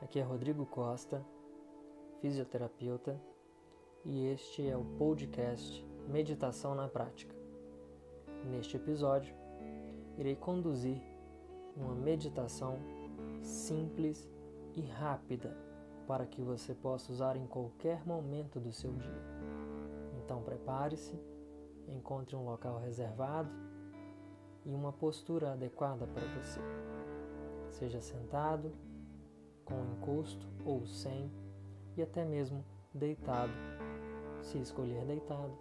Aqui é Rodrigo Costa, fisioterapeuta, e este é o podcast Meditação na Prática. Neste episódio, irei conduzir uma meditação simples e rápida para que você possa usar em qualquer momento do seu dia. Então prepare-se, encontre um local reservado e uma postura adequada para você. Seja sentado, com encosto ou sem, e até mesmo deitado. Se escolher deitado,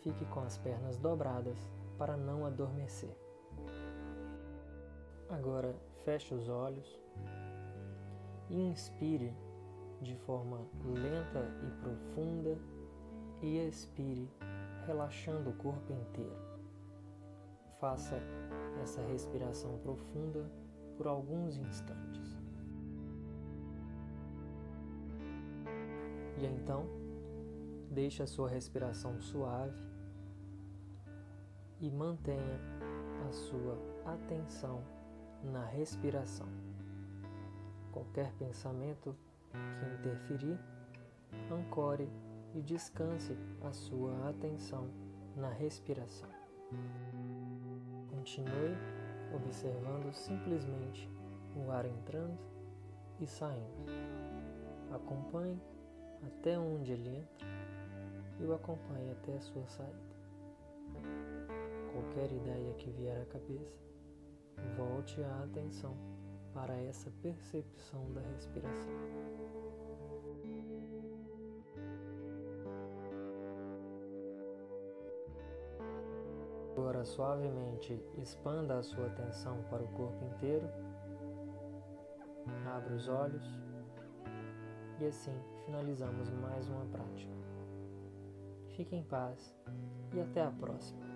fique com as pernas dobradas para não adormecer. Agora feche os olhos e inspire de forma lenta e profunda e expire relaxando o corpo inteiro. Faça essa respiração profunda por alguns instantes. E então, deixe a sua respiração suave e mantenha a sua atenção na respiração. Qualquer pensamento que interferir, ancore e descanse a sua atenção na respiração. Continue observando simplesmente o ar entrando e saindo. Acompanhe até onde ele entra e o acompanhe até a sua saída. Qualquer ideia que vier à cabeça, volte a atenção para essa percepção da respiração. Agora suavemente expanda a sua atenção para o corpo inteiro. Abra os olhos e assim finalizamos mais uma prática. Fique em paz e até a próxima.